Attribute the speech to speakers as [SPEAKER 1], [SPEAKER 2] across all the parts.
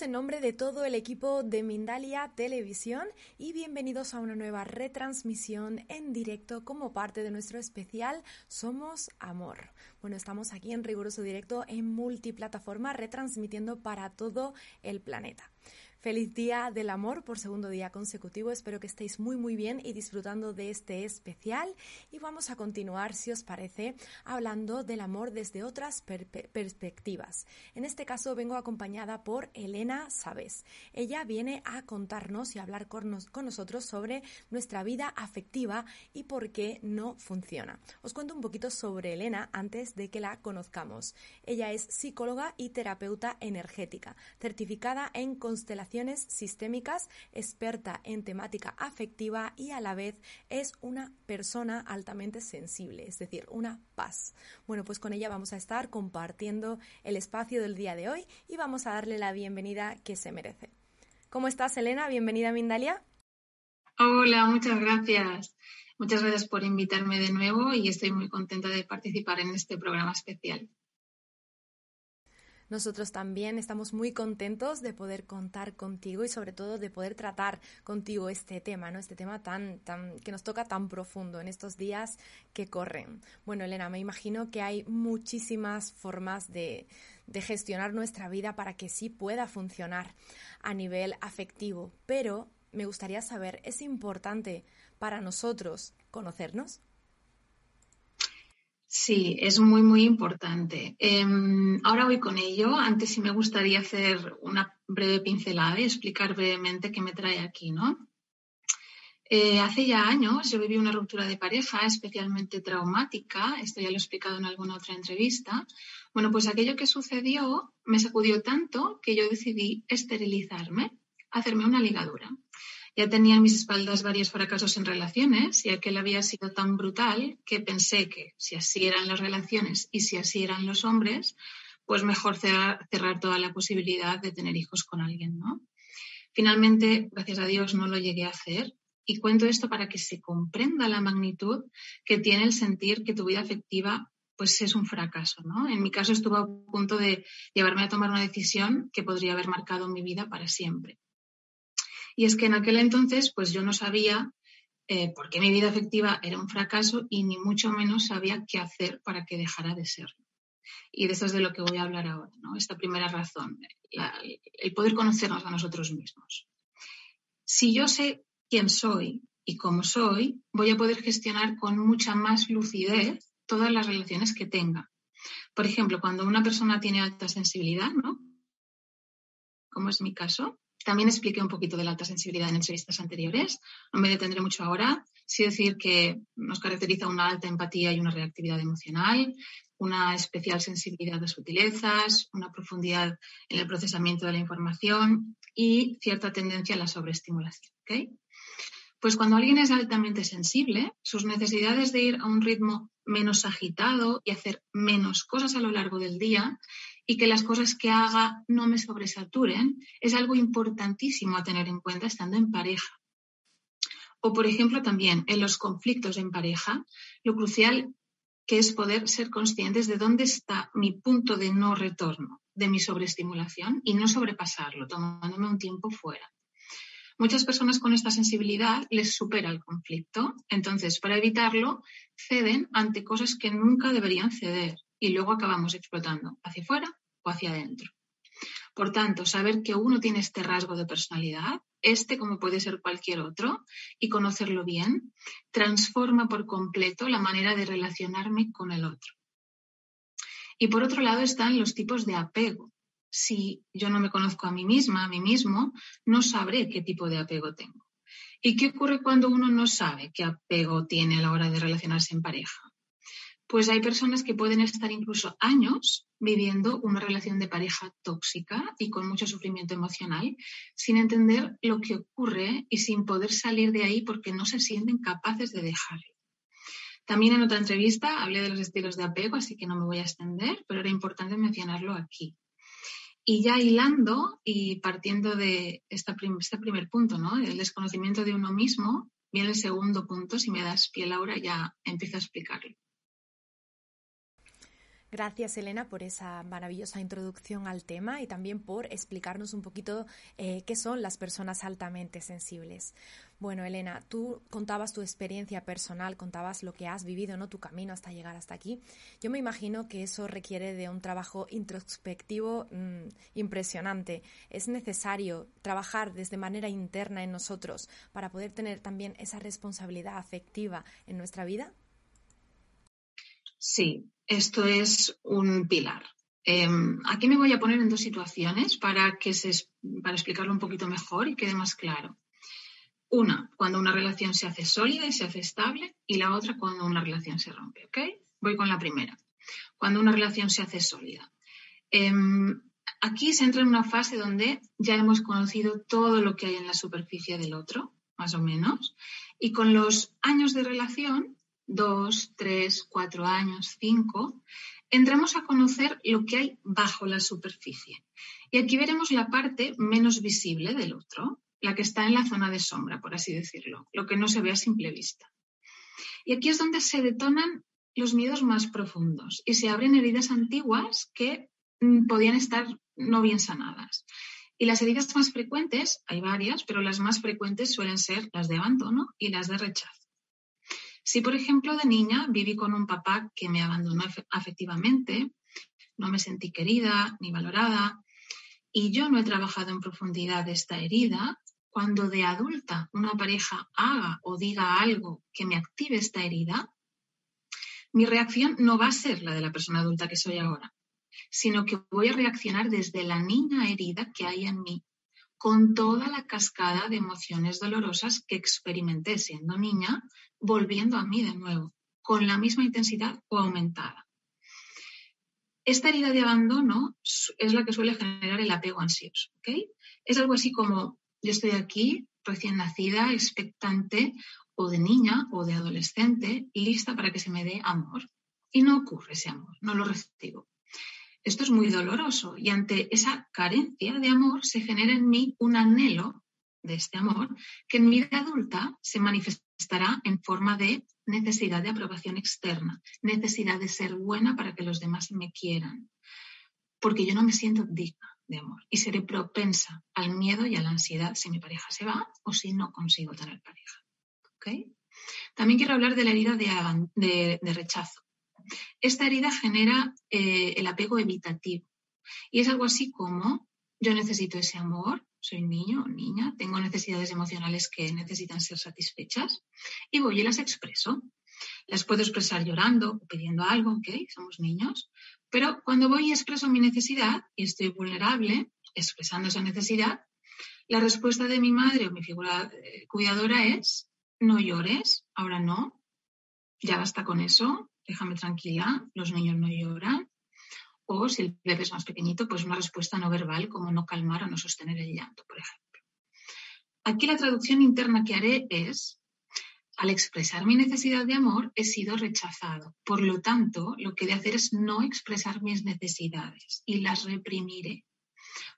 [SPEAKER 1] En nombre de todo el equipo de Mindalia Televisión y bienvenidos a una nueva retransmisión en directo como parte de nuestro especial Somos Amor. Bueno, estamos aquí en riguroso directo en multiplataforma retransmitiendo para todo el planeta. Feliz Día del Amor por segundo día consecutivo. Espero que estéis muy muy bien y disfrutando de este especial. Y vamos a continuar, si os parece, hablando del amor desde otras perspectivas. En este caso vengo acompañada por Elena Sabes. Ella viene a contarnos y hablar con, con nosotros sobre nuestra vida afectiva y por qué no funciona. Os cuento un poquito sobre Elena antes de que la conozcamos. Ella es psicóloga y terapeuta energética, certificada en constelación sistémicas, experta en temática afectiva y a la vez es una persona altamente sensible, es decir, una paz. Bueno, pues con ella vamos a estar compartiendo el espacio del día de hoy y vamos a darle la bienvenida que se merece. ¿Cómo estás, Elena? Bienvenida a Mindalia.
[SPEAKER 2] Hola, muchas gracias. Muchas gracias por invitarme de nuevo y estoy muy contenta de participar en este programa especial.
[SPEAKER 1] Nosotros también estamos muy contentos de poder contar contigo y sobre todo de poder tratar contigo este tema, ¿no? Este tema tan, tan, que nos toca tan profundo en estos días que corren. Bueno, Elena, me imagino que hay muchísimas formas de, de gestionar nuestra vida para que sí pueda funcionar a nivel afectivo, pero me gustaría saber, ¿es importante para nosotros conocernos?
[SPEAKER 2] Sí, es muy, muy importante. Em, ahora voy con ello. Antes sí me gustaría hacer una breve pincelada y explicar brevemente qué me trae aquí, ¿no? Eh, hace ya años yo viví una ruptura de pareja especialmente traumática, esto ya lo he explicado en alguna otra entrevista. Bueno, pues aquello que sucedió me sacudió tanto que yo decidí esterilizarme, hacerme una ligadura. Ya tenía en mis espaldas varios fracasos en relaciones y aquel había sido tan brutal que pensé que si así eran las relaciones y si así eran los hombres, pues mejor cerrar, toda la posibilidad de tener hijos con alguien, ¿no? Finalmente, gracias a Dios, no lo llegué a hacer y cuento esto para que se comprenda la magnitud que tiene el sentir que tu vida afectiva pues es un fracaso, ¿no? En mi caso estuvo a punto de llevarme a tomar una decisión que podría haber marcado mi vida para siempre. Y es que en aquel entonces, pues yo no sabía eh, por qué mi vida afectiva era un fracaso y ni mucho menos sabía qué hacer para que dejara de serlo. Y de eso es de lo que voy a hablar ahora, ¿no? Esta primera razón, el poder conocernos a nosotros mismos. Si yo sé quién soy y cómo soy, voy a poder gestionar con mucha más lucidez todas las relaciones que tenga. Por ejemplo, cuando una persona tiene alta sensibilidad, ¿no? Como es mi caso, también expliqué un poquito de la alta sensibilidad en entrevistas anteriores. No me detendré mucho ahora. Sí decir que nos caracteriza una alta empatía y una reactividad emocional, una especial sensibilidad a sutilezas, una profundidad en el procesamiento de la información y cierta tendencia a la sobreestimulación. Pues cuando alguien es altamente sensible, sus necesidades de ir a un ritmo menos agitado y hacer menos cosas a lo largo del día y que las cosas que haga no me sobresaturen, es algo importantísimo a tener en cuenta estando en pareja. O, por ejemplo, también en los conflictos en pareja, lo crucial que es poder ser conscientes de dónde está mi punto de no retorno de mi sobreestimulación y no sobrepasarlo, tomándome un tiempo fuera. Muchas personas con esta sensibilidad les supera el conflicto, entonces para evitarlo ceden ante cosas que nunca deberían ceder y luego acabamos explotando hacia afuera o hacia adentro. Por tanto, saber que uno tiene este rasgo de personalidad, este como puede ser cualquier otro, y conocerlo bien, transforma por completo la manera de relacionarme con el otro. Y por otro lado están los tipos de apego. Si yo no me conozco a mí misma, a mí mismo, no sabré qué tipo de apego tengo. ¿Y qué ocurre cuando uno no sabe qué apego tiene a la hora de relacionarse en pareja? Pues hay personas que pueden estar incluso años viviendo una relación de pareja tóxica y con mucho sufrimiento emocional, sin entender lo que ocurre y sin poder salir de ahí porque no se sienten capaces de dejarlo. También en otra entrevista hablé de los estilos de apego, así que no me voy a extender, pero era importante mencionarlo aquí. Y ya hilando y partiendo de este primer punto, ¿no? El desconocimiento de uno mismo, viene el segundo punto. Si me das pie, Laura, ya empiezo a explicarlo.
[SPEAKER 1] Gracias, Elena, por esa maravillosa introducción al tema y también por explicarnos un poquito eh, qué son las personas altamente sensibles. Bueno, Elena, tú contabas tu experiencia personal, contabas lo que has vivido, ¿no? Tu camino hasta llegar hasta aquí. Yo me imagino que eso requiere de un trabajo introspectivo mm, impresionante. Es necesario trabajar desde manera interna en nosotros para poder tener también esa responsabilidad afectiva en nuestra vida.
[SPEAKER 2] Sí, esto es un pilar. Em, aquí me voy a poner en dos situaciones para, que se, para explicarlo un poquito mejor y quede más claro. Una, cuando una relación se hace sólida y se hace estable, y la otra cuando una relación se rompe. ¿ok? Voy con la primera. Cuando una relación se hace sólida. Em, aquí se entra en una fase donde ya hemos conocido todo lo que hay en la superficie del otro, más o menos, y con los años de relación dos, tres, cuatro años, cinco, entramos a conocer lo que hay bajo la superficie. Y aquí veremos la parte menos visible del otro, la que está en la zona de sombra, por así decirlo, lo que no se ve a simple vista. Y aquí es donde se detonan los miedos más profundos y se abren heridas antiguas que mm, podían estar no bien sanadas. Y las heridas más frecuentes, hay varias, pero las más frecuentes suelen ser las de abandono y las de rechazo. Si, por ejemplo, de niña viví con un papá que me abandonó afectivamente, no me sentí querida ni valorada, y yo no he trabajado en profundidad esta herida, cuando de adulta una pareja haga o diga algo que me active esta herida, mi reacción no va a ser la de la persona adulta que soy ahora, sino que voy a reaccionar desde la niña herida que hay en mí, con toda la cascada de emociones dolorosas que experimenté siendo niña, volviendo a mí de nuevo, con la misma intensidad o aumentada. Esta herida de abandono es la que suele generar el apego ansioso. Es algo así como yo estoy aquí, recién nacida, expectante, o de niña o de adolescente, lista para que se me dé amor. Y no ocurre ese amor, no lo recibo. Esto es muy doloroso y ante esa carencia de amor se genera en mí un anhelo de este amor que en mi vida adulta se manifestará en forma de necesidad de aprobación externa, necesidad de ser buena para que los demás me quieran, porque yo no me siento digna de amor y seré propensa al miedo y a la ansiedad si mi pareja se va o si no consigo tener pareja. También quiero hablar de la herida de rechazo. Esta herida genera eh, el apego evitativo y es algo así como yo necesito ese amor, soy niño o niña, tengo necesidades emocionales que necesitan ser satisfechas y voy y las expreso. Las puedo expresar llorando o pidiendo algo, ¿ok? Somos niños. Pero cuando voy y expreso mi necesidad y estoy vulnerable, expresando esa necesidad, la respuesta de mi madre o mi figura eh, cuidadora es, no llores, ahora no, ya basta con eso, déjame tranquila, los niños no lloran. O si el bebé es más pequeñito, pues una respuesta no verbal como no calmar o no sostener el llanto, por ejemplo. Aquí la traducción interna que haré es, al expresar mi necesidad de amor, he sido rechazado. Por lo tanto, lo que he de hacer es no expresar mis necesidades y las reprimiré.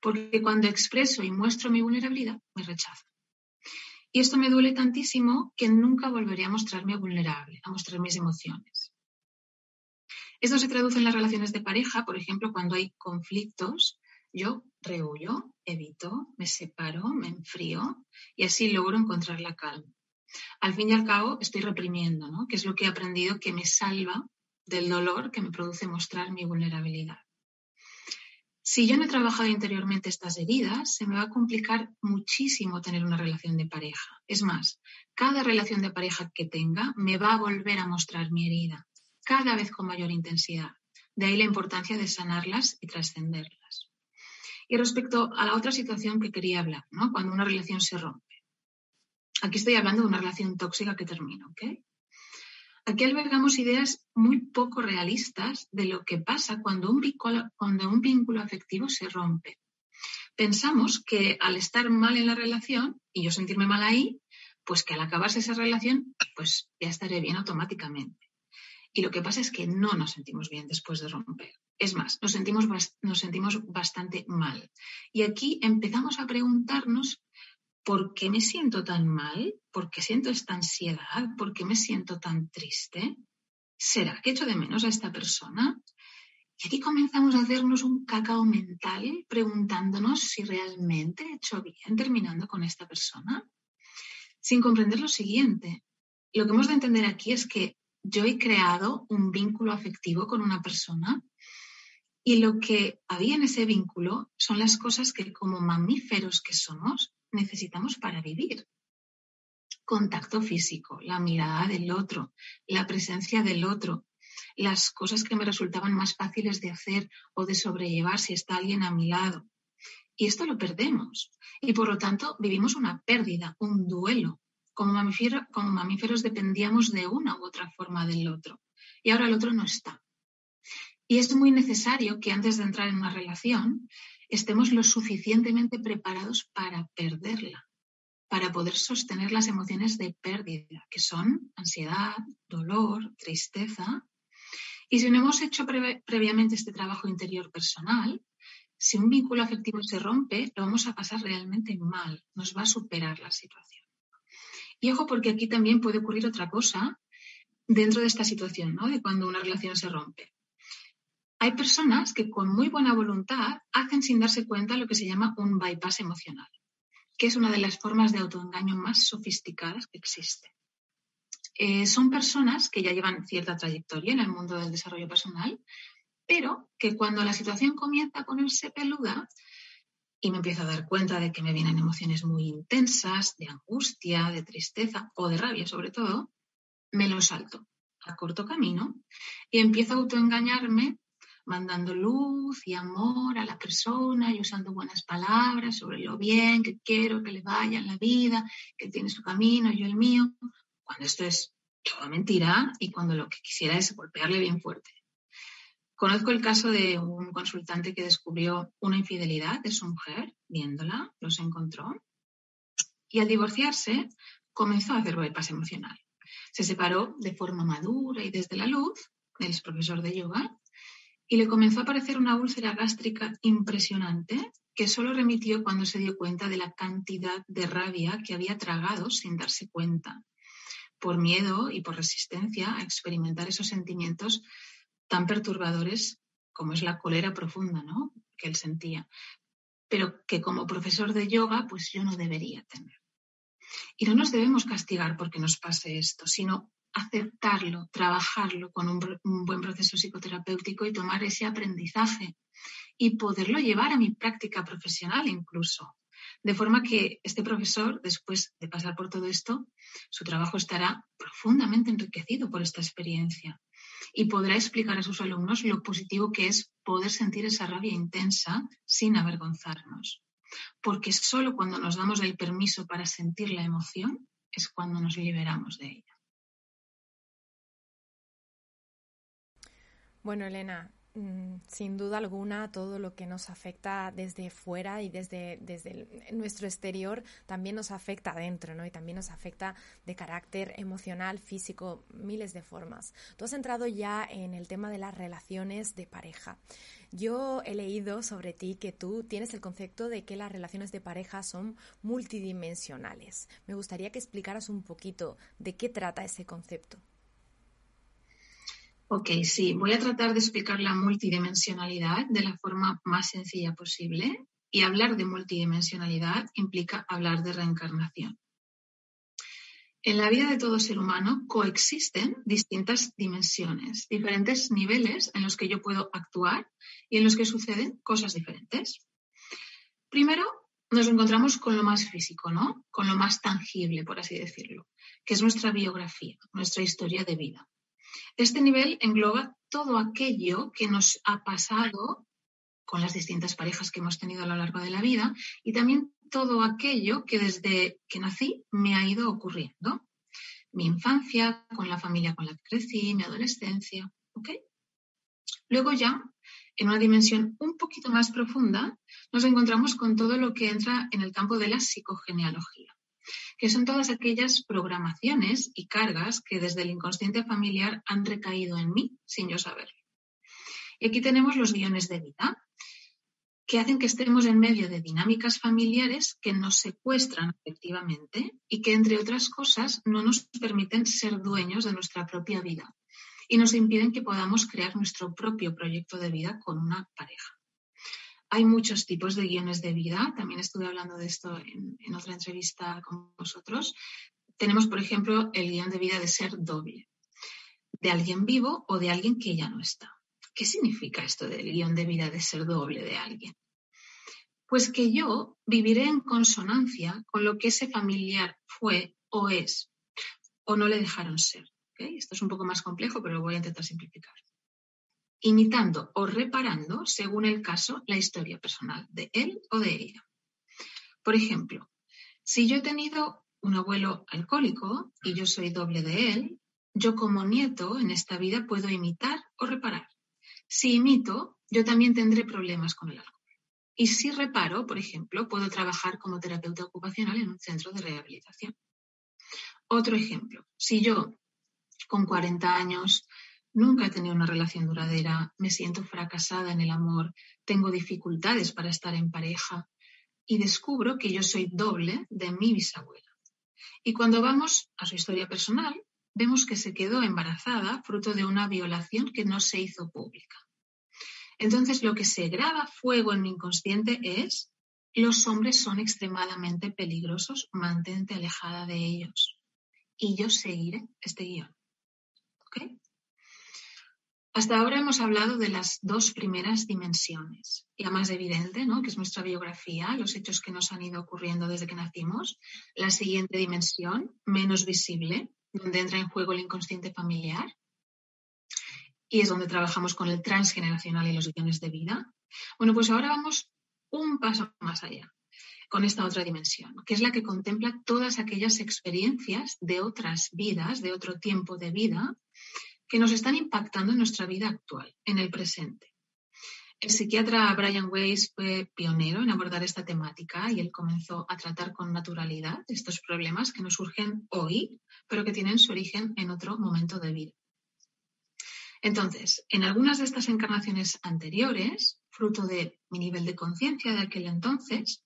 [SPEAKER 2] Porque cuando expreso y muestro mi vulnerabilidad, me rechazo. Y esto me duele tantísimo que nunca volveré a mostrarme vulnerable, a mostrar mis emociones. Esto se traduce en las relaciones de pareja, por ejemplo, cuando hay conflictos, yo rehuyo, evito, me separo, me enfrío y así logro encontrar la calma. Al fin y al cabo, estoy reprimiendo, ¿no? Que es lo que he aprendido que me salva del dolor que me produce mostrar mi vulnerabilidad. Si yo no he trabajado interiormente estas heridas, se me va a complicar muchísimo tener una relación de pareja. Es más, cada relación de pareja que tenga me va a volver a mostrar mi herida cada vez con mayor intensidad. De ahí la importancia de sanarlas y trascenderlas. Y respecto a la otra situación que quería hablar, ¿no? cuando una relación se rompe. Aquí estoy hablando de una relación tóxica que termina, ¿ok? Aquí albergamos ideas muy poco realistas de lo que pasa cuando un, vínculo, cuando un vínculo afectivo se rompe. Pensamos que al estar mal en la relación y yo sentirme mal ahí, pues que al acabarse esa relación, pues ya estaré bien automáticamente. Y lo que pasa es que no nos sentimos bien después de romper. Es más, nos sentimos, nos sentimos bastante mal. Y aquí empezamos a preguntarnos ¿por qué me siento tan mal? ¿Por qué siento esta ansiedad? ¿Por qué me siento tan triste? ¿Será que echo de menos a esta persona? Y aquí comenzamos a hacernos un cacao mental preguntándonos si realmente he hecho bien terminando con esta persona, sin comprender lo siguiente. Lo que hemos de entender aquí es que yo he creado un vínculo afectivo con una persona y lo que había en ese vínculo son las cosas que como mamíferos que somos necesitamos para vivir. Contacto físico, la mirada del otro, la presencia del otro, las cosas que me resultaban más fáciles de hacer o de sobrellevar si está alguien a mi lado. Y esto lo perdemos. Y por lo tanto vivimos una pérdida, un duelo. Como, mamíferos dependíamos de una u otra forma del otro. Y ahora el otro no está. Y es muy necesario que antes de entrar en una relación estemos lo suficientemente preparados para perderla, para poder sostener las emociones de pérdida, que son ansiedad, dolor, tristeza. Y si no hemos hecho previamente este trabajo interior personal, si un vínculo afectivo se rompe, lo vamos a pasar realmente mal, nos va a superar la situación. Y ojo, porque aquí también puede ocurrir otra cosa dentro de esta situación, ¿no? De cuando una relación se rompe. Hay personas que con muy buena voluntad hacen sin darse cuenta lo que se llama un bypass emocional, que es una de las formas de autoengaño más sofisticadas que existe. Eh, son personas que ya llevan cierta trayectoria en el mundo del desarrollo personal, pero que cuando la situación comienza a ponerse peluda y me empiezo a dar cuenta de que me vienen emociones muy intensas, de angustia, de tristeza o de rabia sobre todo, me lo salto a corto camino y empiezo a autoengañarme mandando luz y amor a la persona y usando buenas palabras sobre lo bien que quiero que le vaya en la vida, que tiene su camino, yo el mío, cuando esto es toda mentira y cuando lo que quisiera es golpearle bien fuerte. Conozco el caso de un consultante que descubrió una infidelidad de su mujer, viéndola, los encontró, y al divorciarse comenzó a hacer bypass emocional. Se separó de forma madura y desde la luz, él es profesor de yoga, y le comenzó a aparecer una úlcera gástrica impresionante que solo remitió cuando se dio cuenta de la cantidad de rabia que había tragado sin darse cuenta, por miedo y por resistencia a experimentar esos sentimientos tan perturbadores como es la cólera profunda, ¿no? Que él sentía, pero que como profesor de yoga, pues yo no debería tener. Y no nos debemos castigar porque nos pase esto, sino aceptarlo, trabajarlo con un, buen proceso psicoterapéutico y tomar ese aprendizaje y poderlo llevar a mi práctica profesional incluso. De forma que este profesor, después de pasar por todo esto, su trabajo estará profundamente enriquecido por esta experiencia y podrá explicar a sus alumnos lo positivo que es poder sentir esa rabia intensa sin avergonzarnos. Porque solo cuando nos damos el permiso para sentir la emoción es cuando nos liberamos de ella.
[SPEAKER 1] Bueno, Elena, sin duda alguna, todo lo que nos afecta desde fuera y desde, desde nuestro exterior también nos afecta adentro, ¿no? Y también nos afecta de carácter emocional, físico, miles de formas. Tú has entrado ya en el tema de las relaciones de pareja. Yo he leído sobre ti que tú tienes el concepto de que las relaciones de pareja son multidimensionales. Me gustaría que explicaras un poquito de qué trata ese concepto.
[SPEAKER 2] Ok, sí, voy a tratar de explicar la multidimensionalidad de la forma más sencilla posible y hablar de multidimensionalidad implica hablar de reencarnación. En la vida de todo ser humano coexisten distintas dimensiones, diferentes niveles en los que yo puedo actuar y en los que suceden cosas diferentes. Primero, nos encontramos con lo más físico, ¿no? Con lo más tangible, por así decirlo, que es nuestra biografía, nuestra historia de vida. Este nivel engloba todo aquello que nos ha pasado con las distintas parejas que hemos tenido a lo largo de la vida y también todo aquello que desde que nací me ha ido ocurriendo. Mi infancia, con la familia con la que crecí, mi adolescencia, Luego ya, en una dimensión un poquito más profunda, nos encontramos con todo lo que entra en el campo de la psicogenealogía que son todas aquellas programaciones y cargas que desde el inconsciente familiar han recaído en mí sin yo saberlo. Y aquí tenemos los guiones de vida, que hacen que estemos en medio de dinámicas familiares que nos secuestran efectivamente y que, entre otras cosas, no nos permiten ser dueños de nuestra propia vida y nos impiden que podamos crear nuestro propio proyecto de vida con una pareja. Hay muchos tipos de guiones de vida, también estuve hablando de esto en, otra entrevista con vosotros. Tenemos, por ejemplo, el guion de vida de ser doble, de alguien vivo o de alguien que ya no está. ¿Qué significa esto del guion de vida de ser doble de alguien? Pues que yo viviré en consonancia con lo que ese familiar fue o es, o no le dejaron ser. Esto es un poco más complejo, pero lo voy a intentar simplificar. Imitando o reparando, según el caso, la historia personal de él o de ella. Por ejemplo, si yo he tenido un abuelo alcohólico y yo soy doble de él, yo como nieto en esta vida puedo imitar o reparar. Si imito, yo también tendré problemas con el alcohol. Y si reparo, por ejemplo, puedo trabajar como terapeuta ocupacional en un centro de rehabilitación. Otro ejemplo, si yo con 40 años nunca he tenido una relación duradera, me siento fracasada en el amor, tengo dificultades para estar en pareja y descubro que yo soy doble de mi bisabuela. Y cuando vamos a su historia personal, vemos que se quedó embarazada fruto de una violación que no se hizo pública. Entonces, lo que se graba fuego en mi inconsciente es, los hombres son extremadamente peligrosos, mantente alejada de ellos. Y yo seguiré este guion. Hasta ahora hemos hablado de las dos primeras dimensiones. La más evidente, ¿no? que es nuestra biografía, los hechos que nos han ido ocurriendo desde que nacimos. La siguiente dimensión, menos visible, donde entra en juego el inconsciente familiar y es donde trabajamos con el transgeneracional y los guiones de vida. Bueno, pues ahora vamos un paso más allá con esta otra dimensión, que es la que contempla todas aquellas experiencias de otras vidas, de otro tiempo de vida, que nos están impactando en nuestra vida actual, en el presente. El psiquiatra Brian Weiss fue pionero en abordar esta temática y él comenzó a tratar con naturalidad estos problemas que nos surgen hoy, pero que tienen su origen en otro momento de vida. Entonces, en algunas de estas encarnaciones anteriores, fruto de mi nivel de conciencia de aquel entonces,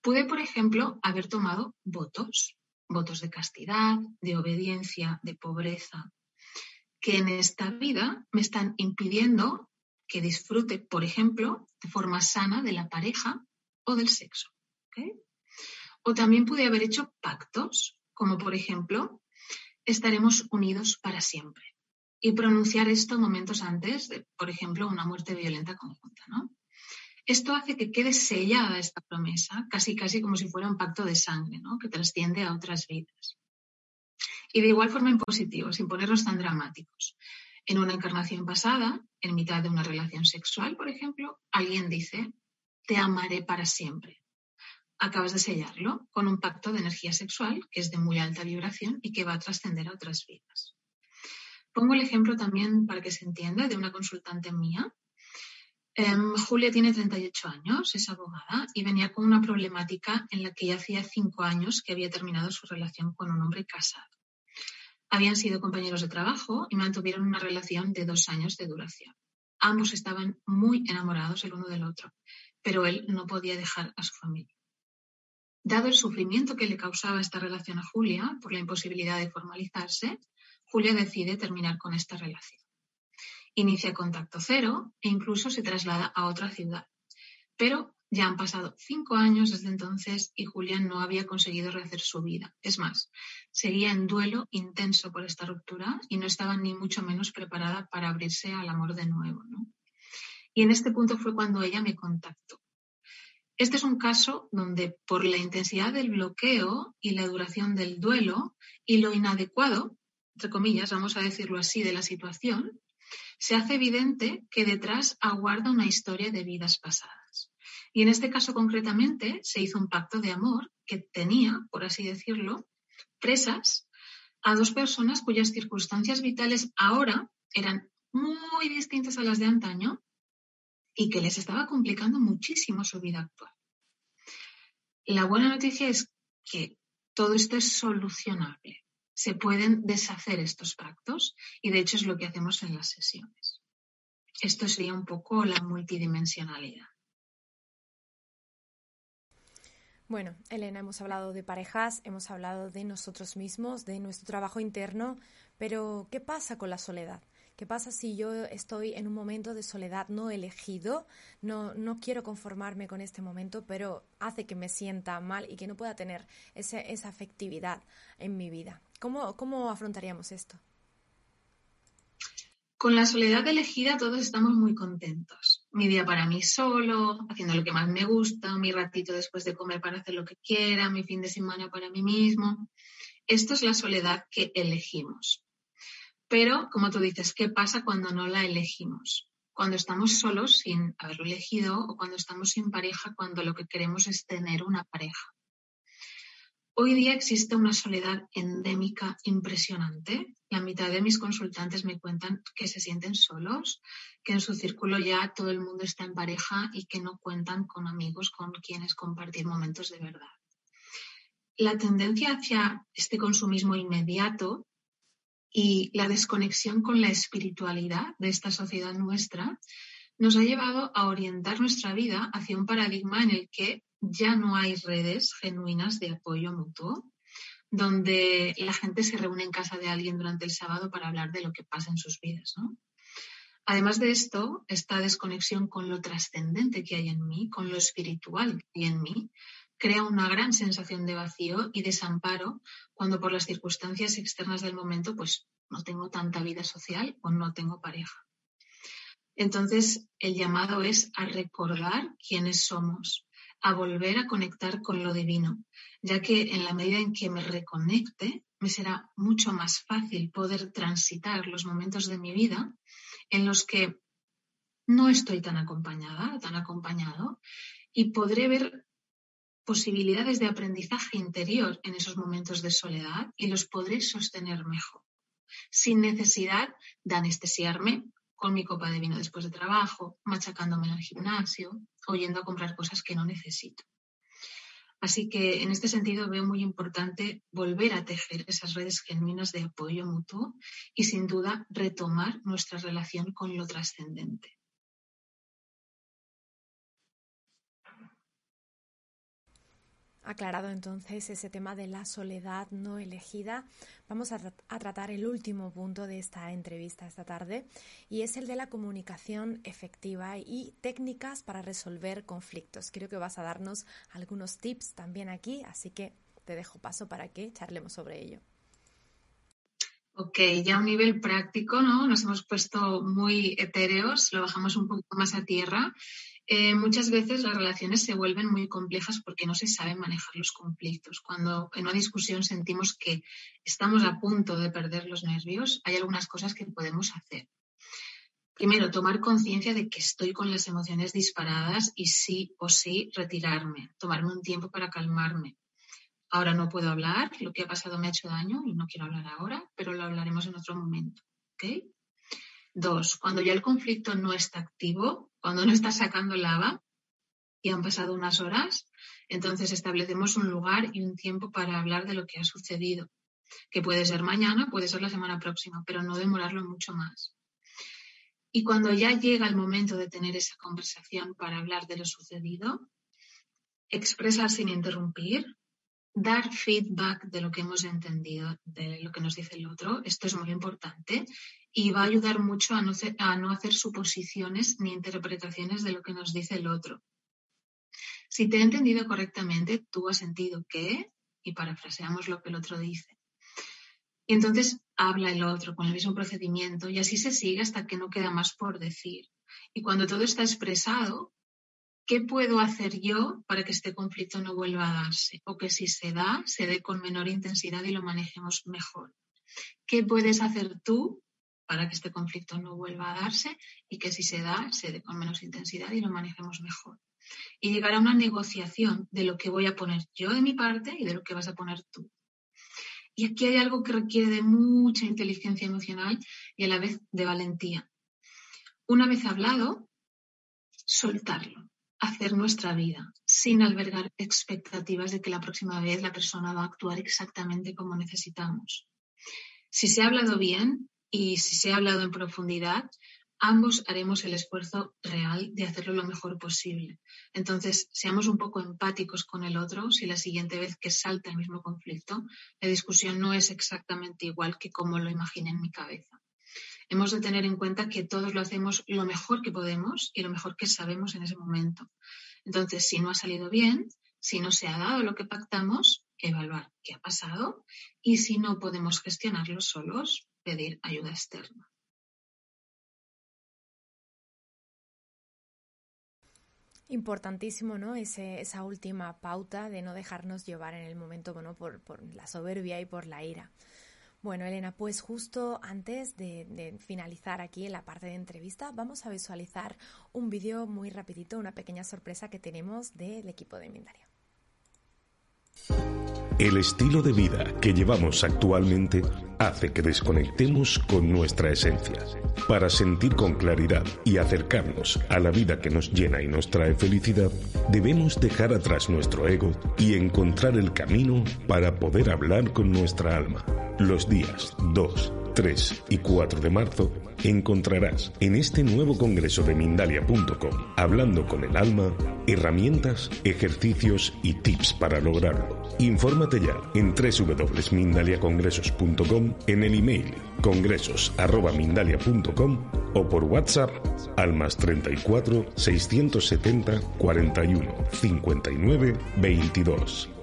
[SPEAKER 2] pude, por ejemplo, haber tomado votos, votos de castidad, de obediencia, de pobreza, que en esta vida me están impidiendo que disfrute, por ejemplo, de forma sana de la pareja o del sexo. O también pude haber hecho pactos, como por ejemplo, estaremos unidos para siempre y pronunciar esto momentos antes de, por ejemplo, una muerte violenta conjunta. Esto hace que quede sellada esta promesa, casi casi como si fuera un pacto de sangre, ¿no? Que trasciende a otras vidas. Y de igual forma en positivo, sin ponernos tan dramáticos. En una encarnación pasada, en mitad de una relación sexual, por ejemplo, alguien dice, te amaré para siempre. Acabas de sellarlo con un pacto de energía sexual que es de muy alta vibración y que va a trascender a otras vidas. Pongo el ejemplo también para que se entienda de una consultante mía. Em, Julia tiene 38 años, es abogada y venía con una problemática en la que ya hacía cinco años que había terminado su relación con un hombre casado. Habían sido compañeros de trabajo y mantuvieron una relación de dos años de duración. Ambos estaban muy enamorados el uno del otro, pero él no podía dejar a su familia. Dado el sufrimiento que le causaba esta relación a Julia por la imposibilidad de formalizarse, Julia decide terminar con esta relación. Inicia contacto cero e incluso se traslada a otra ciudad. Pero ya han pasado cinco años desde entonces y Julia no había conseguido rehacer su vida. Es más, seguía en duelo intenso por esta ruptura y no estaba ni mucho menos preparada para abrirse al amor de nuevo. Y en este punto fue cuando ella me contactó. Este es un caso donde por la intensidad del bloqueo y la duración del duelo y lo inadecuado entre comillas, vamos a decirlo así, de la situación, se hace evidente que detrás aguarda una historia de vidas pasadas. Y en este caso concretamente se hizo un pacto de amor que tenía, por así decirlo, presas a dos personas cuyas circunstancias vitales ahora eran muy distintas a las de antaño y que les estaba complicando muchísimo su vida actual. La buena noticia es que todo esto es solucionable se pueden deshacer estos pactos y de hecho es lo que hacemos en las sesiones. Esto sería un poco la multidimensionalidad.
[SPEAKER 1] Bueno, Elena, hemos hablado de parejas, hemos hablado de nosotros mismos, de nuestro trabajo interno, pero ¿qué pasa con la soledad? ¿Qué pasa si yo estoy en un momento de soledad no elegido? No, no quiero conformarme con este momento, pero hace que me sienta mal y que no pueda tener ese, esa afectividad en mi vida. ¿Cómo, ¿Cómo afrontaríamos esto?
[SPEAKER 2] Con la soledad elegida todos estamos muy contentos. Mi día para mí solo, haciendo lo que más me gusta, mi ratito después de comer para hacer lo que quiera, mi fin de semana para mí mismo. Esto es la soledad que elegimos. Pero, como tú dices, ¿qué pasa cuando no la elegimos? Cuando estamos solos sin haberlo elegido o cuando estamos sin pareja cuando lo que queremos es tener una pareja. Hoy día existe una soledad endémica impresionante. La mitad de mis consultantes me cuentan que se sienten solos, que en su círculo ya todo el mundo está en pareja y que no cuentan con amigos con quienes compartir momentos de verdad. La tendencia hacia este consumismo inmediato y la desconexión con la espiritualidad de esta sociedad nuestra nos ha llevado a orientar nuestra vida hacia un paradigma en el que ya no hay redes genuinas de apoyo mutuo, donde la gente se reúne en casa de alguien durante el sábado para hablar de lo que pasa en sus vidas. Además de esto, esta desconexión con lo trascendente que hay en mí, con lo espiritual que hay en mí, crea una gran sensación de vacío y desamparo cuando por las circunstancias externas del momento pues no tengo tanta vida social o no tengo pareja. Entonces, el llamado es a recordar quiénes somos, a volver a conectar con lo divino, ya que en la medida en que me reconecte, me será mucho más fácil poder transitar los momentos de mi vida en los que no estoy tan acompañada, tan acompañado, y podré ver posibilidades de aprendizaje interior en esos momentos de soledad y los podré sostener mejor, sin necesidad de anestesiarme con mi copa de vino después de trabajo, machacándome en el gimnasio o yendo a comprar cosas que no necesito. Así que en este sentido veo muy importante volver a tejer esas redes genuinas de apoyo mutuo y sin duda retomar nuestra relación con lo trascendente.
[SPEAKER 1] Aclarado entonces ese tema de la soledad no elegida, vamos a, tratar el último punto de esta entrevista esta tarde y es el de la comunicación efectiva y técnicas para resolver conflictos. Creo que vas a darnos algunos tips también aquí, así que te dejo paso para que charlemos sobre ello.
[SPEAKER 2] Ok, ya a un nivel práctico, ¿no? Nos hemos puesto muy etéreos, lo bajamos un poco más a tierra eh, muchas veces las relaciones se vuelven muy complejas porque no se saben manejar los conflictos. Cuando en una discusión sentimos que estamos a punto de perder los nervios, hay algunas cosas que podemos hacer. Primero, tomar conciencia de que estoy con las emociones disparadas y sí o sí retirarme, tomarme un tiempo para calmarme. Ahora no puedo hablar, lo que ha pasado me ha hecho daño y no quiero hablar ahora, pero lo hablaremos en otro momento. Dos, cuando ya el conflicto no está activo, cuando no está sacando lava y han pasado unas horas, entonces establecemos un lugar y un tiempo para hablar de lo que ha sucedido, que puede ser mañana, puede ser la semana próxima, pero no demorarlo mucho más. Y cuando ya llega el momento de tener esa conversación para hablar de lo sucedido, expresar sin interrumpir, dar feedback de lo que hemos entendido, de lo que nos dice el otro. Esto es muy importante y va a ayudar mucho a no, hacer suposiciones ni interpretaciones de lo que nos dice el otro. Si te he entendido correctamente, tú has sentido que, y parafraseamos lo que el otro dice. Y entonces habla el otro con el mismo procedimiento y así se sigue hasta que no queda más por decir. Y cuando todo está expresado, ¿qué puedo hacer yo para que este conflicto no vuelva a darse? O que si se da, se dé con menor intensidad y lo manejemos mejor. ¿Qué puedes hacer tú para que este conflicto no vuelva a darse y que si se da, se dé con menos intensidad y lo manejemos mejor? Y llegar a una negociación de lo que voy a poner yo de mi parte y de lo que vas a poner tú. Y aquí hay algo que requiere de mucha inteligencia emocional y a la vez de valentía. Una vez hablado, soltarlo hacer nuestra vida sin albergar expectativas de que la próxima vez la persona va a actuar exactamente como necesitamos. Si se ha hablado bien y si se ha hablado en profundidad, ambos haremos el esfuerzo real de hacerlo lo mejor posible. Entonces, seamos un poco empáticos con el otro si la siguiente vez que salta el mismo conflicto, la discusión no es exactamente igual que como lo imaginé en mi cabeza. Hemos de tener en cuenta que todos lo hacemos lo mejor que podemos y lo mejor que sabemos en ese momento. Entonces, si no ha salido bien, si no se ha dado lo que pactamos, evaluar qué ha pasado y si no podemos gestionarlo solos, pedir ayuda externa.
[SPEAKER 1] Importantísimo, ¿no? esa última pauta de no dejarnos llevar en el momento, bueno, por, la soberbia y por la ira. Bueno, Elena, pues justo antes de, finalizar aquí en la parte de entrevista, vamos a visualizar un vídeo muy rapidito, una pequeña sorpresa que tenemos del equipo de Mindario.
[SPEAKER 3] El estilo de vida que llevamos actualmente hace que desconectemos con nuestra esencia. Para sentir con claridad y acercarnos a la vida que nos llena y nos trae felicidad, debemos dejar atrás nuestro ego y encontrar el camino para poder hablar con nuestra alma. Los días 2, 3 y 4 de marzo encontrarás en este nuevo congreso de Mindalia.com, hablando con el alma, herramientas, ejercicios y tips para lograrlo. Infórmate ya en www.mindaliacongresos.com, en el email congresos.mindalia.com o por WhatsApp al más 34 670 41 59 22.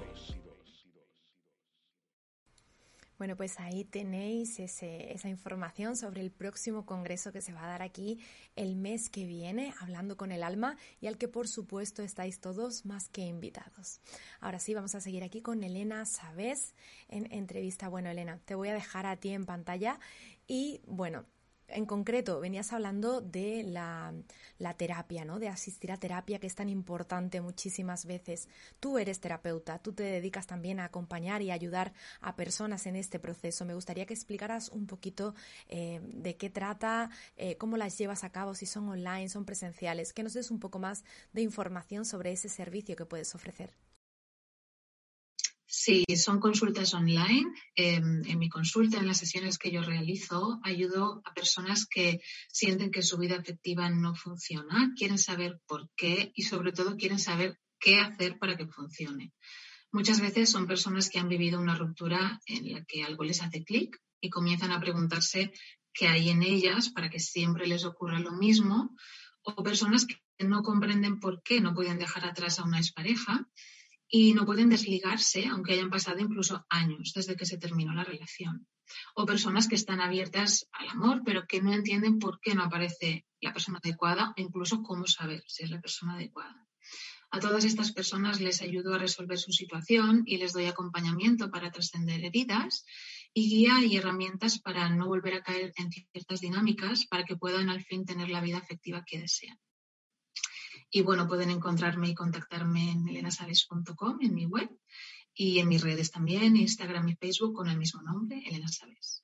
[SPEAKER 1] Bueno, pues ahí tenéis esa información sobre el próximo congreso que se va a dar aquí el mes que viene, hablando con el alma, y al que por supuesto estáis todos más que invitados. Ahora sí, vamos a seguir aquí con Elena Sabes en entrevista. Bueno, Elena, te voy a dejar a ti en pantalla y bueno, en concreto, venías hablando de la, terapia, ¿no? De asistir a terapia, que es tan importante muchísimas veces. Tú eres terapeuta, tú te dedicas también a acompañar y ayudar a personas en este proceso. Me gustaría que explicaras un poquito eh, de qué trata, eh, cómo las llevas a cabo, si son online, son presenciales, que nos des un poco más de información sobre ese servicio que puedes ofrecer.
[SPEAKER 2] Sí, son consultas online. En mi consulta, en las sesiones que yo realizo, ayudo a personas que sienten que su vida afectiva no funciona, quieren saber por qué y sobre todo quieren saber qué hacer para que funcione. Muchas veces son personas que han vivido una ruptura en la que algo les hace clic y comienzan a preguntarse qué hay en ellas para que siempre les ocurra lo mismo, o personas que no comprenden por qué no pueden dejar atrás a una expareja y no pueden desligarse, aunque hayan pasado incluso años desde que se terminó la relación. O personas que están abiertas al amor, pero que no entienden por qué no aparece la persona adecuada o incluso cómo saber si es la persona adecuada. A todas estas personas les ayudo a resolver su situación y les doy acompañamiento para trascender heridas y guía y herramientas para no volver a caer en ciertas dinámicas para que puedan al fin tener la vida afectiva que desean. Y bueno, pueden encontrarme y contactarme en elenasaves.com, en mi web, y en mis redes también, Instagram y Facebook con el mismo nombre, Elena Saves.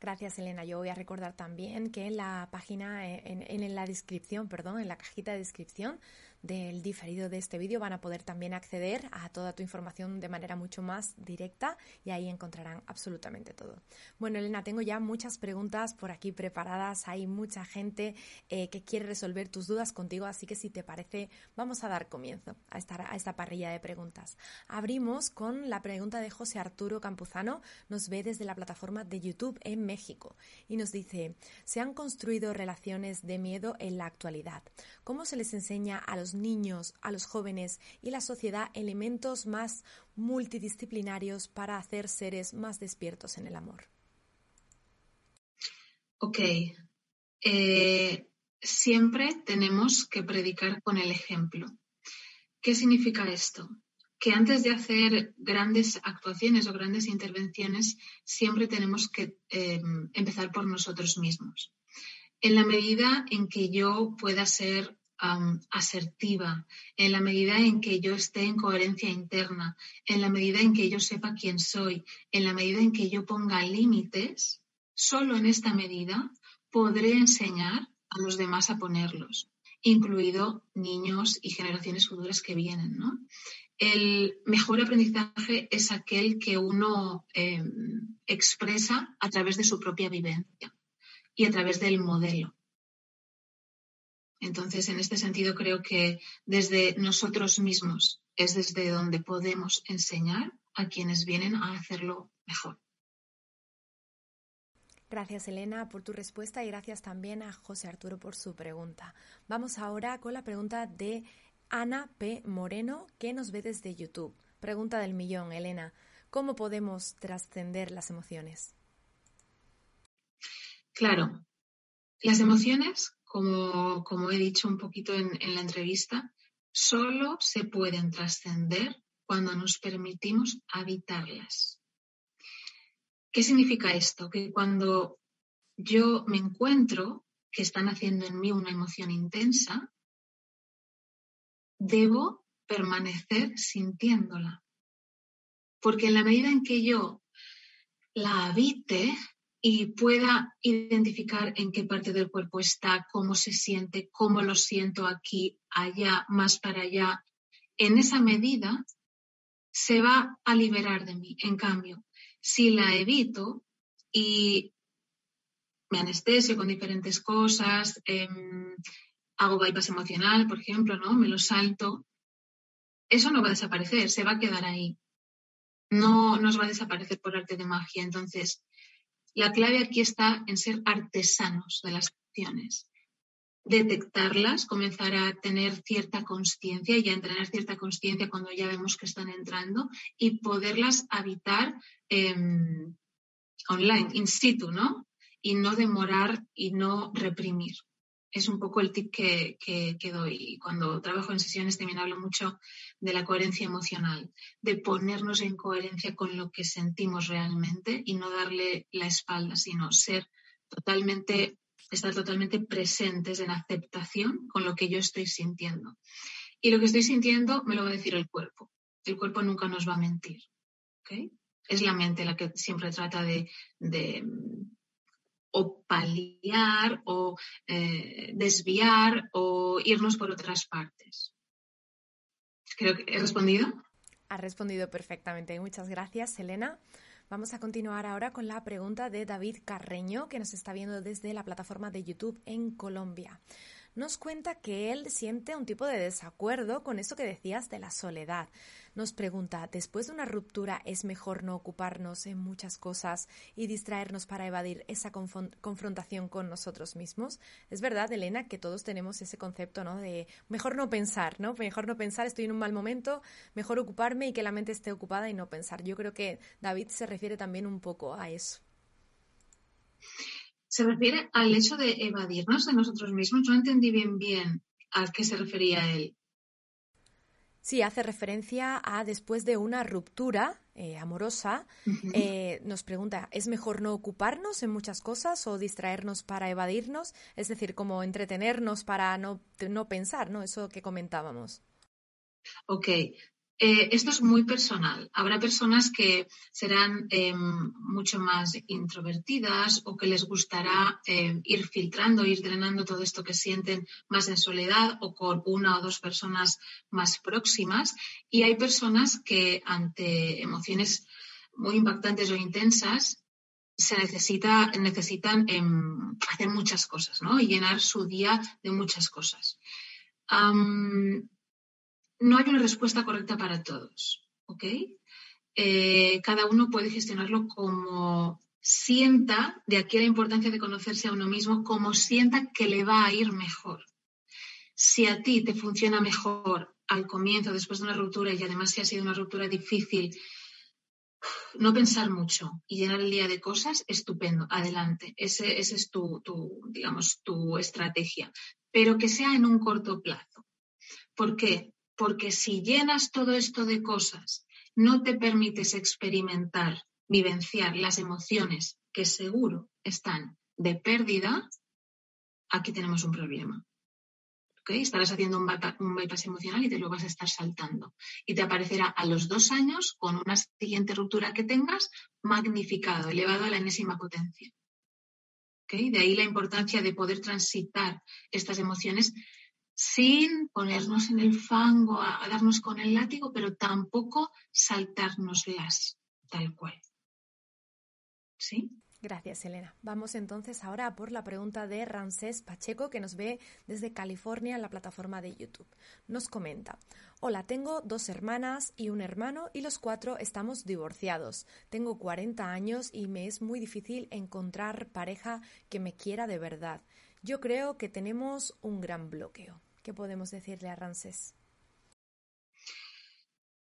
[SPEAKER 1] Gracias, Elena. Yo voy a recordar también que en la página, en, en, la descripción, perdón, en la cajita de descripción del diferido de este vídeo van a poder también acceder a toda tu información de manera mucho más directa y ahí encontrarán absolutamente todo. Bueno, Elena, tengo ya muchas preguntas por aquí preparadas. Hay mucha gente eh, que quiere resolver tus dudas contigo, así que si te parece, vamos a dar comienzo a esta, a esta parrilla de preguntas. Abrimos con la pregunta de José Arturo Campuzano. Nos ve desde la plataforma de YouTube en México y nos dice, se han construido relaciones de miedo en la actualidad. ¿Cómo se les enseña a los niños, a los jóvenes y la sociedad elementos más multidisciplinarios para hacer seres más despiertos en el amor?
[SPEAKER 2] Ok. Eh, siempre tenemos que predicar con el ejemplo. ¿Qué significa esto? Que antes de hacer grandes actuaciones o grandes intervenciones, siempre tenemos que eh, empezar por nosotros mismos. En la medida en que yo pueda ser asertiva, en la medida en que yo esté en coherencia interna, en la medida en que yo sepa quién soy, en la medida en que yo ponga límites, solo en esta medida podré enseñar a los demás a ponerlos, incluido niños y generaciones futuras que vienen. El mejor aprendizaje es aquel que uno em, expresa a través de su propia vivencia y a través del modelo. Entonces, en este sentido, creo que desde nosotros mismos es desde donde podemos enseñar a quienes vienen a hacerlo mejor.
[SPEAKER 1] Gracias Elena por tu respuesta y gracias también a José Arturo por su pregunta. Vamos ahora con la pregunta de Ana P. Moreno que nos ve desde YouTube. Pregunta del millón, Elena. ¿Cómo podemos trascender las emociones?
[SPEAKER 2] Claro, las emociones, como, he dicho un poquito en, en la entrevista, solo se pueden trascender cuando nos permitimos habitarlas. ¿Qué significa esto? Que cuando yo me encuentro que están haciendo en mí una emoción intensa, debo permanecer sintiéndola. Porque en la medida en que yo la habite y pueda identificar en qué parte del cuerpo está, cómo se siente, cómo lo siento aquí, allá, más para allá, en esa medida se va a liberar de mí. En cambio, si la evito y me anestesio con diferentes cosas, em, hago bypass emocional, por ejemplo, ¿no? Me lo salto, eso no va a desaparecer, se va a quedar ahí. No nos va a desaparecer por arte de magia. Entonces, la clave aquí está en ser artesanos de las acciones detectarlas, comenzar a tener cierta conciencia y a entrenar cierta conciencia cuando ya vemos que están entrando y poderlas habitar em, online, in situ, ¿no? Y no demorar y no reprimir. Es un poco el tip que, que, doy. Cuando trabajo en sesiones también hablo mucho de la coherencia emocional, de ponernos en coherencia con lo que sentimos realmente y no darle la espalda, sino ser totalmente estar totalmente presentes en aceptación con lo que yo estoy sintiendo. Y lo que estoy sintiendo me lo va a decir el cuerpo. El cuerpo nunca nos va a mentir. Es la mente la que siempre trata de, o paliar o eh, desviar o irnos por otras partes. Creo que he respondido.
[SPEAKER 1] Ha respondido perfectamente. Muchas gracias, Elena. Vamos a continuar ahora con la pregunta de David Carreño, que nos está viendo desde la plataforma de YouTube en Colombia nos cuenta que él siente un tipo de desacuerdo con eso que decías de la soledad. Nos pregunta, después de una ruptura es mejor no ocuparnos en muchas cosas y distraernos para evadir esa confrontación con nosotros mismos. Es verdad, Elena, que todos tenemos ese concepto, ¿no? De mejor no pensar, ¿no? Mejor no pensar, estoy en un mal momento, mejor ocuparme y que la mente esté ocupada y no pensar. Yo creo que David se refiere también un poco a eso
[SPEAKER 2] se refiere al hecho de evadirnos de nosotros mismos. No entendí bien bien a qué se refería él.
[SPEAKER 1] Sí, hace referencia a después de una ruptura eh, amorosa, eh, nos pregunta, ¿es mejor no ocuparnos en muchas cosas o distraernos para evadirnos? Es decir, como entretenernos para no, no pensar, ¿no? Eso que comentábamos.
[SPEAKER 2] Ok, eh, esto es muy personal. Habrá personas que serán em, mucho más introvertidas o que les gustará em, ir filtrando, ir drenando todo esto que sienten más en soledad o con una o dos personas más próximas. Y hay personas que ante emociones muy impactantes o intensas se necesita, necesitan em, hacer muchas cosas ¿no? y llenar su día de muchas cosas no hay una respuesta correcta para todos, ¿ok? Eh, cada uno puede gestionarlo como sienta, de aquí la importancia de conocerse a uno mismo, como sienta que le va a ir mejor. Si a ti te funciona mejor al comienzo, después de una ruptura, y además si ha sido una ruptura difícil, no pensar mucho y llenar el día de cosas, estupendo, adelante. Ese, ese es tu, tu, digamos, tu estrategia. Pero que sea en un corto plazo. ¿Por qué? Porque si llenas todo esto de cosas, no te permites experimentar, vivenciar las emociones que seguro están de pérdida, aquí tenemos un problema. Estarás haciendo un bypass, emocional y te lo vas a estar saltando. Y te aparecerá a los dos años, con una siguiente ruptura que tengas, magnificado, elevado a la enésima potencia. De ahí la importancia de poder transitar estas emociones sin ponernos en el fango a, darnos con el látigo, pero tampoco saltárnoslas tal cual. ¿Sí?
[SPEAKER 1] Gracias, Elena. Vamos entonces ahora por la pregunta de Ramsés Pacheco, que nos ve desde California en la plataforma de YouTube. Nos comenta, hola, tengo dos hermanas y un hermano y los cuatro estamos divorciados. Tengo 40 años y me es muy difícil encontrar pareja que me quiera de verdad. Yo creo que tenemos un gran bloqueo. ¿Qué podemos decirle a Ramsés?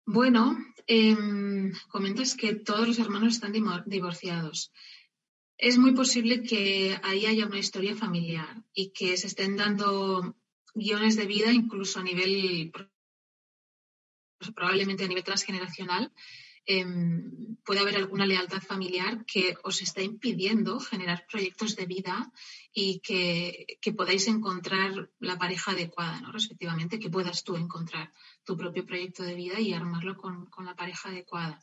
[SPEAKER 2] Bueno, em, comentas que todos los hermanos están divorciados es muy posible que ahí haya una historia familiar y que se estén dando guiones de vida incluso a nivel, probablemente a nivel transgeneracional, em, puede haber alguna lealtad familiar que os está impidiendo generar proyectos de vida y que, podáis encontrar la pareja adecuada, ¿no? respectivamente, que puedas tú encontrar tu propio proyecto de vida y armarlo con la pareja adecuada.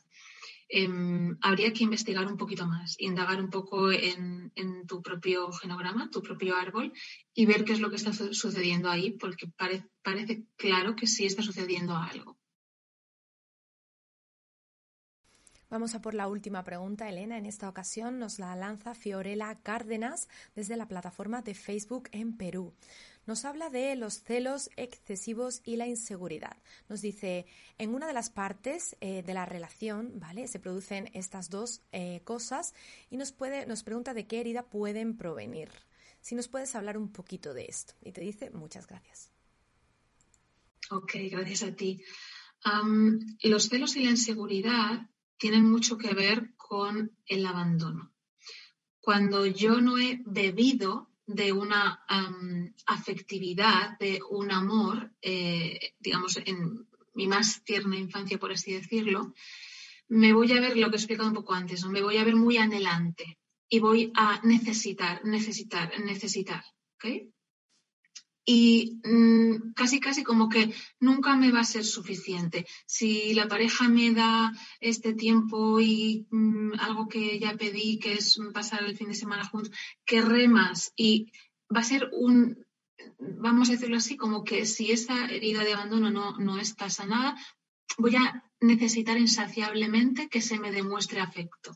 [SPEAKER 2] Em, habría que investigar un poquito más, indagar un poco en, tu propio genograma, tu propio árbol y ver qué es lo que está sucediendo ahí, porque parece claro que sí está sucediendo algo.
[SPEAKER 1] Vamos a por la última pregunta, Elena. En esta ocasión nos la lanza Fiorella Cárdenas desde la plataforma de Facebook en Perú nos habla de los celos excesivos y la inseguridad. Nos dice, en una de las partes eh, de la relación, ¿vale? Se producen estas dos eh, cosas y nos, puede, nos pregunta de qué herida pueden provenir. Si nos puedes hablar un poquito de esto. Y te dice, muchas gracias.
[SPEAKER 2] Ok, gracias a ti. los celos y la inseguridad tienen mucho que ver con el abandono. Cuando yo no he bebido de una afectividad, de un amor, eh, digamos, en mi más tierna infancia, por así decirlo, me voy a ver lo que he explicado un poco antes, me voy a ver muy anhelante y voy a necesitar, necesitar, necesitar. ¿okay? Y mm, casi casi como que nunca me va a ser suficiente. Si la pareja me da este tiempo y mm, algo que ya pedí, que es pasar el fin de semana juntos, querré más y va a ser un, vamos a decirlo así, como que si esa herida de abandono no, no está sanada, voy a necesitar insaciablemente que se me demuestre afecto.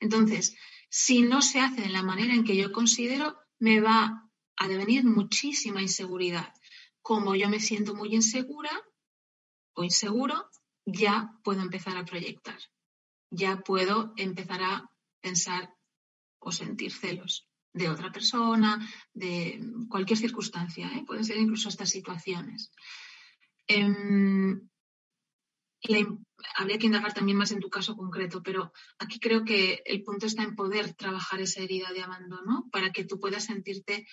[SPEAKER 2] Entonces, si no se hace de la manera en que yo considero, me va a devenir muchísima inseguridad. Como yo me siento muy insegura o inseguro, ya puedo empezar a proyectar, ya puedo empezar a pensar o sentir celos de otra persona, de cualquier circunstancia, ¿eh? pueden ser incluso estas situaciones. Em, habría que indagar también más en tu caso concreto, pero aquí creo que el punto está en poder trabajar esa herida de abandono para que tú puedas sentirte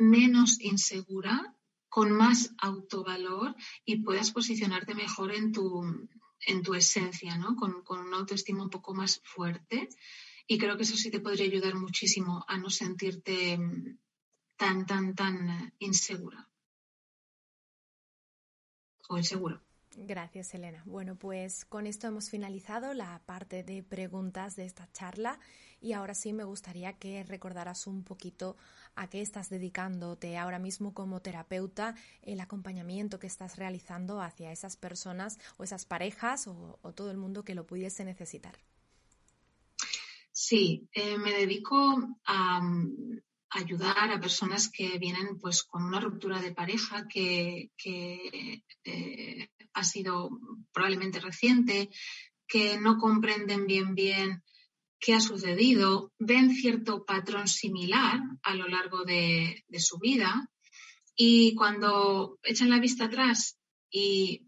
[SPEAKER 2] menos insegura, con más autovalor y puedas posicionarte mejor en tu, en tu esencia, ¿no? Con, con una autoestima un poco más fuerte. Y creo que eso sí te podría ayudar muchísimo a no sentirte mm, tan, tan, tan insegura. O inseguro.
[SPEAKER 1] Gracias, Elena. Bueno, pues con esto hemos finalizado la parte de preguntas de esta charla y ahora sí me gustaría que recordaras un poquito a qué estás dedicándote ahora mismo como terapeuta, el acompañamiento que estás realizando hacia esas personas o esas parejas o, todo el mundo que lo pudiese necesitar.
[SPEAKER 2] Sí, eh, me dedico a, mm, ayudar a personas que vienen pues con una ruptura de pareja que, eh, ha sido probablemente reciente, que no comprenden bien bien qué ha sucedido, ven cierto patrón similar a lo largo de, su vida y cuando echan la vista atrás y,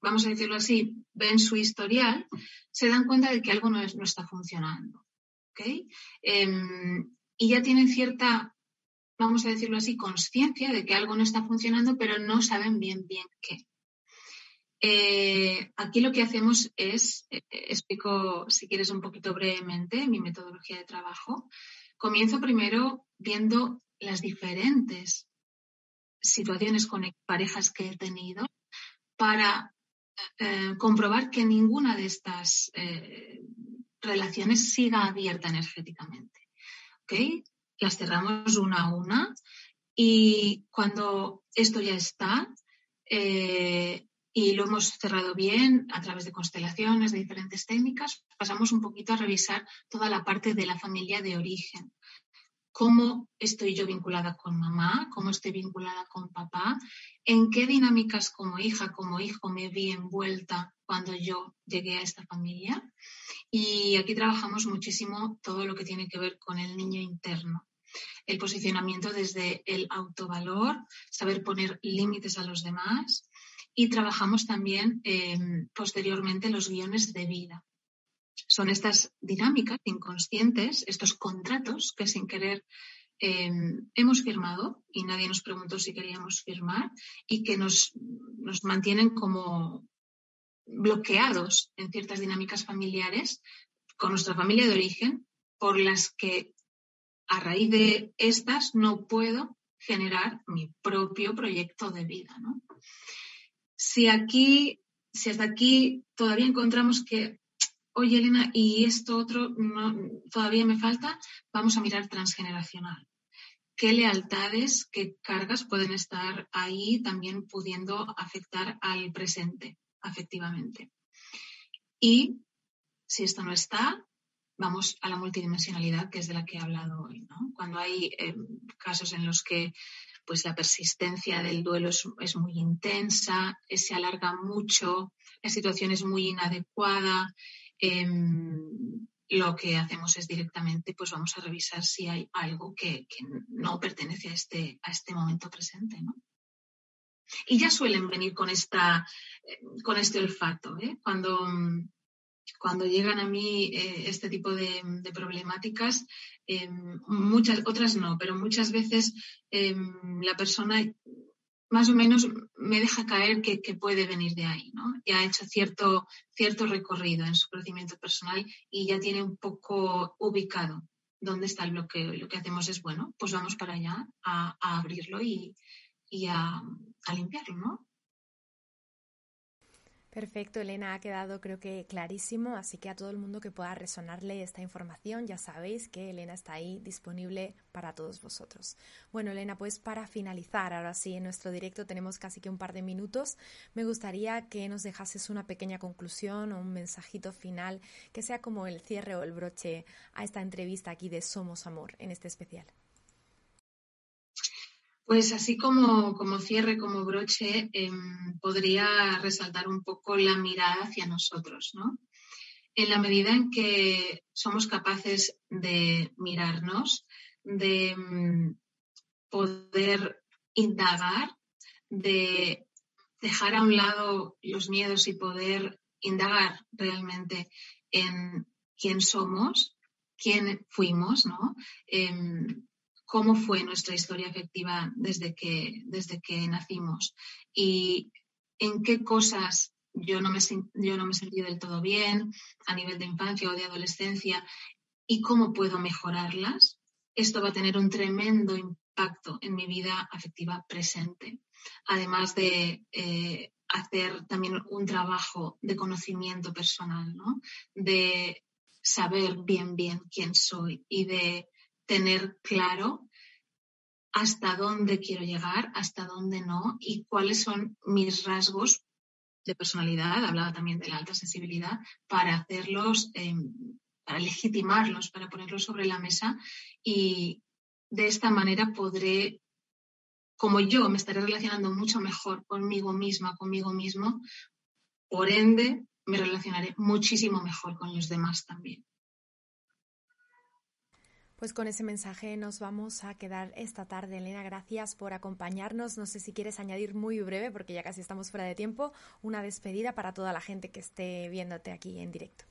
[SPEAKER 2] vamos a decirlo así, ven su historial, se dan cuenta de que algo no, está funcionando. Em, y ya tienen cierta, vamos a decirlo así, conciencia de que algo no está funcionando, pero no saben bien bien qué. Eh, aquí lo que hacemos es, eh, explico si quieres un poquito brevemente mi metodología de trabajo. Comienzo primero viendo las diferentes situaciones con parejas que he tenido para eh, comprobar que ninguna de estas relaciones siga abierta energéticamente. Las cerramos una a una y cuando esto ya está, y lo hemos cerrado bien a través de constelaciones, de diferentes técnicas. Pasamos un poquito a revisar toda la parte de la familia de origen. Cómo estoy yo vinculada con mamá, cómo estoy vinculada con papá, en qué dinámicas como hija, como hijo me vi envuelta cuando yo llegué a esta familia. Y aquí trabajamos muchísimo todo lo que tiene que ver con el niño interno. El posicionamiento desde el autovalor, saber poner límites a los demás, y trabajamos también em, posteriormente los guiones de vida. Son estas dinámicas inconscientes, estos contratos que sin querer em, hemos firmado y nadie nos preguntó si queríamos firmar y que nos, nos mantienen como bloqueados en ciertas dinámicas familiares con nuestra familia de origen, por las que a raíz de estas no puedo generar mi propio proyecto de vida. ¿no? Si aquí, si hasta aquí todavía encontramos que, oye Elena, y esto otro todavía me falta, vamos a mirar transgeneracional. ¿Qué lealtades, qué cargas pueden estar ahí también pudiendo afectar al presente afectivamente? Y si esto no está, vamos a la multidimensionalidad, que es de la que he hablado hoy. Cuando hay eh, casos en los que pues la persistencia del duelo es, muy intensa, eh, se alarga mucho, la situación es muy inadecuada. Em, lo que hacemos es directamente, pues vamos a revisar si hay algo que, no pertenece a este, a este momento presente, Y ya suelen venir con, esta, eh, con este olfato. ¿eh? Cuando, cuando llegan a mí este tipo de, problemáticas, Em, muchas, otras no, pero muchas veces em, la persona más o menos me deja caer que, puede venir de ahí, ¿no? Ya ha hecho cierto, cierto recorrido en su crecimiento personal y ya tiene un poco ubicado dónde está el bloqueo. Y lo que hacemos es, bueno, pues vamos para allá a, abrirlo y, a limpiarlo, ¿no?
[SPEAKER 1] Perfecto, Elena, ha quedado creo que clarísimo, así que a todo el mundo que pueda resonarle esta información, ya sabéis que Elena está ahí disponible para todos vosotros. Bueno, Elena, pues para finalizar, ahora sí, en nuestro directo tenemos casi que un par de minutos, me gustaría que nos dejases una pequeña conclusión o un mensajito final que sea como el cierre o el broche a esta entrevista aquí de Somos Amor en este especial.
[SPEAKER 2] Pues así como, como cierre, como broche, em, podría resaltar un poco la mirada hacia nosotros, ¿no? En la medida en que somos capaces de mirarnos, de em, poder indagar, de dejar a un lado los miedos y poder indagar realmente en quién somos, quién fuimos, ¿no? Em, cómo fue nuestra historia afectiva desde que, desde que nacimos y en qué cosas yo no, me, yo no me sentí del todo bien a nivel de infancia o de adolescencia y cómo puedo mejorarlas, esto va a tener un tremendo impacto en mi vida afectiva presente. Además de eh, hacer también un trabajo de conocimiento personal, ¿no? de saber bien, bien quién soy y de tener claro hasta dónde quiero llegar, hasta dónde no y cuáles son mis rasgos de personalidad, hablaba también de la alta sensibilidad, para hacerlos, em, para legitimarlos, para ponerlos sobre la mesa y de esta manera podré, como yo me estaré relacionando mucho mejor conmigo misma, conmigo mismo, por ende me relacionaré muchísimo mejor con los demás también.
[SPEAKER 1] Pues con ese mensaje nos vamos a quedar esta tarde. Elena, gracias por acompañarnos. No sé si quieres añadir muy breve, porque ya casi estamos fuera de tiempo, una despedida para toda la gente que esté viéndote aquí en directo.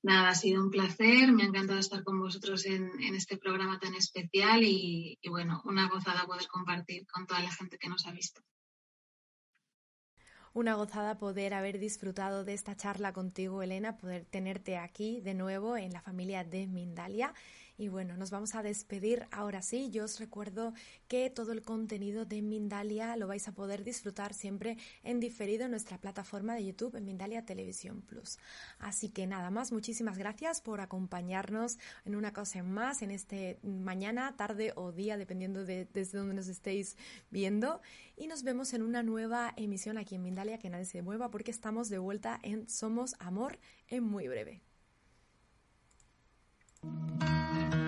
[SPEAKER 2] Nada, ha sido un placer. Me ha encantado estar con vosotros en, este programa tan especial y, y bueno, una gozada poder compartir con toda la gente que nos ha visto
[SPEAKER 1] una gozada poder haber disfrutado de esta charla contigo, Elena, poder tenerte aquí de nuevo en la familia de Mindalia. Y bueno, nos vamos a despedir ahora sí. Yo os recuerdo que todo el contenido de Mindalia lo vais a poder disfrutar siempre en diferido en nuestra plataforma de YouTube en Mindalia Televisión Plus. Así que nada más, muchísimas gracias por acompañarnos en una cosa más en este mañana, tarde o día, dependiendo de desde donde nos estéis viendo. Y nos vemos en una nueva emisión aquí en Mindalia, que nadie se mueva porque estamos de vuelta en Somos Amor en muy breve. Thank you.